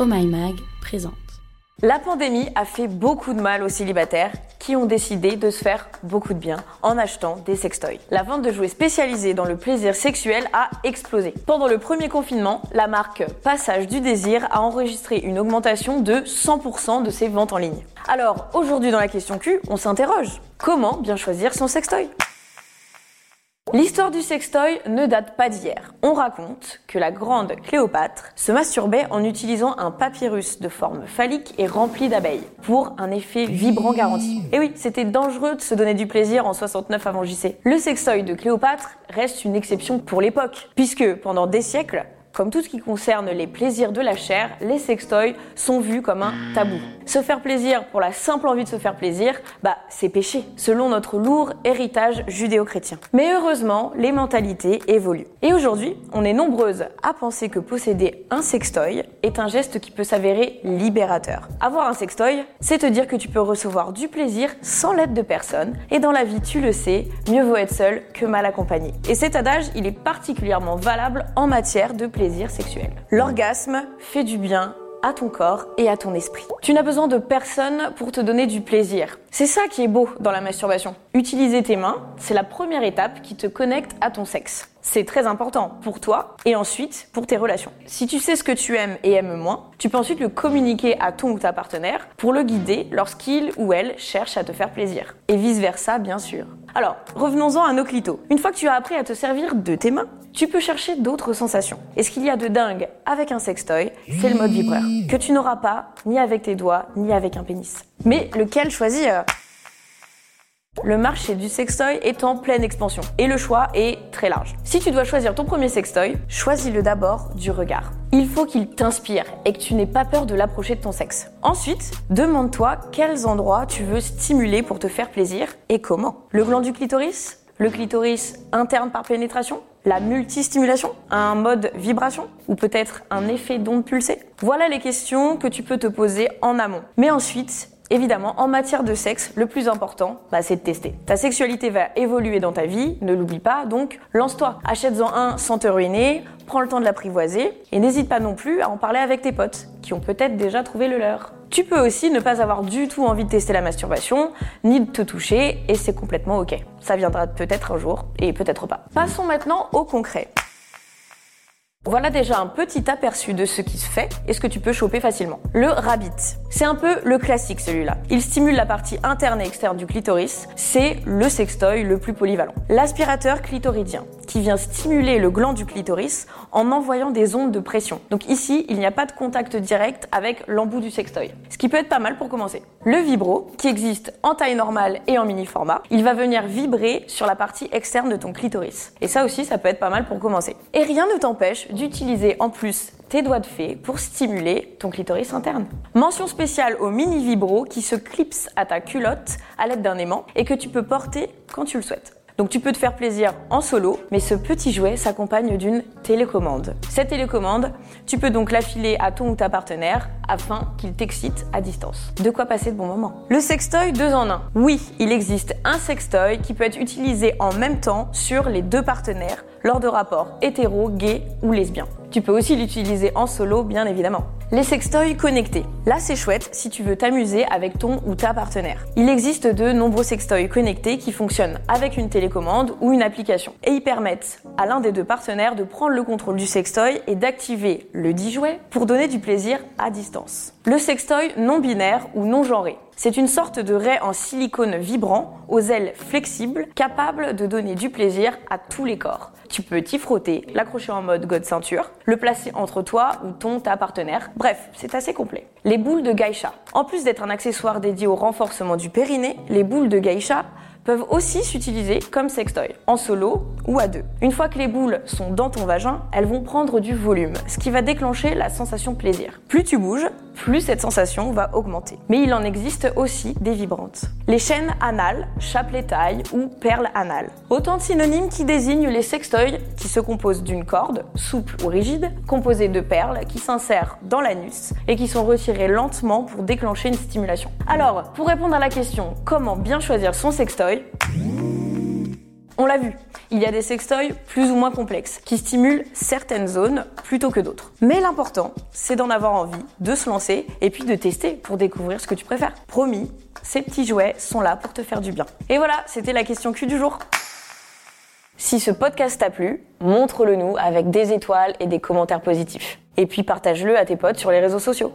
Oh My Mag présente. La pandémie a fait beaucoup de mal aux célibataires qui ont décidé de se faire beaucoup de bien en achetant des sextoys. La vente de jouets spécialisés dans le plaisir sexuel a explosé. Pendant le premier confinement, la marque Passage du Désir a enregistré une augmentation de 100% de ses ventes en ligne. Alors, aujourd'hui dans la question Q, on s'interroge. Comment bien choisir son sextoy? L'histoire du sextoy ne date pas d'hier. On raconte que la grande Cléopâtre se masturbait en utilisant un papyrus de forme phallique et rempli d'abeilles pour un effet vibrant garanti. Et oui, c'était dangereux de se donner du plaisir en 69 avant JC. Le sextoy de Cléopâtre reste une exception pour l'époque, puisque pendant des siècles, comme tout ce qui concerne les plaisirs de la chair, les sextoys sont vus comme un tabou. Se faire plaisir pour la simple envie de se faire plaisir, bah c'est péché, selon notre lourd héritage judéo-chrétien. Mais heureusement, les mentalités évoluent. Et aujourd'hui, on est nombreuses à penser que posséder un sextoy est un geste qui peut s'avérer libérateur. Avoir un sextoy, c'est te dire que tu peux recevoir du plaisir sans l'aide de personne. Et dans la vie, tu le sais, mieux vaut être seul que mal accompagné. Et cet adage, il est particulièrement valable en matière de plaisir sexuel. L'orgasme fait du bien à ton corps et à ton esprit. Tu n'as besoin de personne pour te donner du plaisir. C'est ça qui est beau dans la masturbation. Utiliser tes mains, c'est la première étape qui te connecte à ton sexe. C'est très important pour toi et ensuite pour tes relations. Si tu sais ce que tu aimes et aimes moins, tu peux ensuite le communiquer à ton ou ta partenaire pour le guider lorsqu'il ou elle cherche à te faire plaisir. Et vice versa, bien sûr. Alors, revenons-en à nos clitos. Une fois que tu as appris à te servir de tes mains, tu peux chercher d'autres sensations. Et ce qu'il y a de dingue avec un sextoy, c'est le mode vibreur, que tu n'auras pas ni avec tes doigts, ni avec un pénis. Mais lequel choisir? Le marché du sextoy est en pleine expansion et le choix est très large. Si tu dois choisir ton premier sextoy, choisis-le d'abord du regard. Il faut qu'il t'inspire et que tu n'aies pas peur de l'approcher de ton sexe. Ensuite, demande-toi quels endroits tu veux stimuler pour te faire plaisir et comment. Le gland du clitoris? Le clitoris interne par pénétration, la multistimulation, un mode vibration? Ou peut-être un effet d'onde pulsée? Voilà les questions que tu peux te poser en amont. Mais ensuite, Évidemment, en matière de sexe, le plus important, bah, c'est de tester. Ta sexualité va évoluer dans ta vie, ne l'oublie pas, donc lance-toi. Achète-en un sans te ruiner, prends le temps de l'apprivoiser et n'hésite pas non plus à en parler avec tes potes qui ont peut-être déjà trouvé le leur. Tu peux aussi ne pas avoir du tout envie de tester la masturbation, ni de te toucher, et c'est complètement ok. Ça viendra peut-être un jour, et peut-être pas. Passons maintenant au concret. Voilà déjà un petit aperçu de ce qui se fait et ce que tu peux choper facilement. Le rabbit. C'est un peu le classique celui-là. Il stimule la partie interne et externe du clitoris. C'est le sextoy le plus polyvalent. L'aspirateur clitoridien qui vient stimuler le gland du clitoris en envoyant des ondes de pression. Donc ici, il n'y a pas de contact direct avec l'embout du sextoy. Ce qui peut être pas mal pour commencer. Le vibro qui existe en taille normale et en mini format. Il va venir vibrer sur la partie externe de ton clitoris. Et ça aussi, ça peut être pas mal pour commencer. Et rien ne t'empêche d'utiliser en plus tes doigts de fée pour stimuler ton clitoris interne. Mention spéciale au mini vibro qui se clipse à ta culotte à l'aide d'un aimant et que tu peux porter quand tu le souhaites. Donc tu peux te faire plaisir en solo, mais ce petit jouet s'accompagne d'une télécommande. Cette télécommande, tu peux donc l'affiler à ton ou ta partenaire afin qu'il t'excite à distance. De quoi passer de bons moments. Le sextoy 2 en 1. Oui, il existe un sextoy qui peut être utilisé en même temps sur les deux partenaires lors de rapports hétéro, gay ou lesbiens. Tu peux aussi l'utiliser en solo, bien évidemment. Les sextoys connectés. Là, c'est chouette si tu veux t'amuser avec ton ou ta partenaire. Il existe de nombreux sextoys connectés qui fonctionnent avec une télécommande ou une application. Et ils permettent à l'un des deux partenaires de prendre le contrôle du sextoy et d'activer le dit jouet pour donner du plaisir à distance. Le sextoy non binaire ou non genré. C'est une sorte de raie en silicone vibrant, aux ailes flexibles, capable de donner du plaisir à tous les corps. Tu peux t'y frotter, l'accrocher en mode god ceinture, le placer entre toi ou ton ta partenaire. Bref, c'est assez complet. Les boules de geisha. En plus d'être un accessoire dédié au renforcement du périnée, les boules de geisha peuvent aussi s'utiliser comme sextoy, en solo ou à deux. Une fois que les boules sont dans ton vagin, elles vont prendre du volume, ce qui va déclencher la sensation plaisir. Plus tu bouges, plus cette sensation va augmenter. Mais il en existe aussi des vibrantes. Les chaînes anales, chapelet taille ou perles anales. Autant de synonymes qui désignent les sextoys qui se composent d'une corde, souple ou rigide, composée de perles qui s'insèrent dans l'anus et qui sont retirées lentement pour déclencher une stimulation. Alors, pour répondre à la question comment bien choisir son sextoy, On l'a vu, il y a des sextoys plus ou moins complexes qui stimulent certaines zones plutôt que d'autres. Mais l'important, c'est d'en avoir envie, de se lancer et puis de tester pour découvrir ce que tu préfères. Promis, ces petits jouets sont là pour te faire du bien. Et voilà, c'était la question Q du jour. Si ce podcast t'a plu, montre-le nous avec des étoiles et des commentaires positifs. Et puis partage-le à tes potes sur les réseaux sociaux.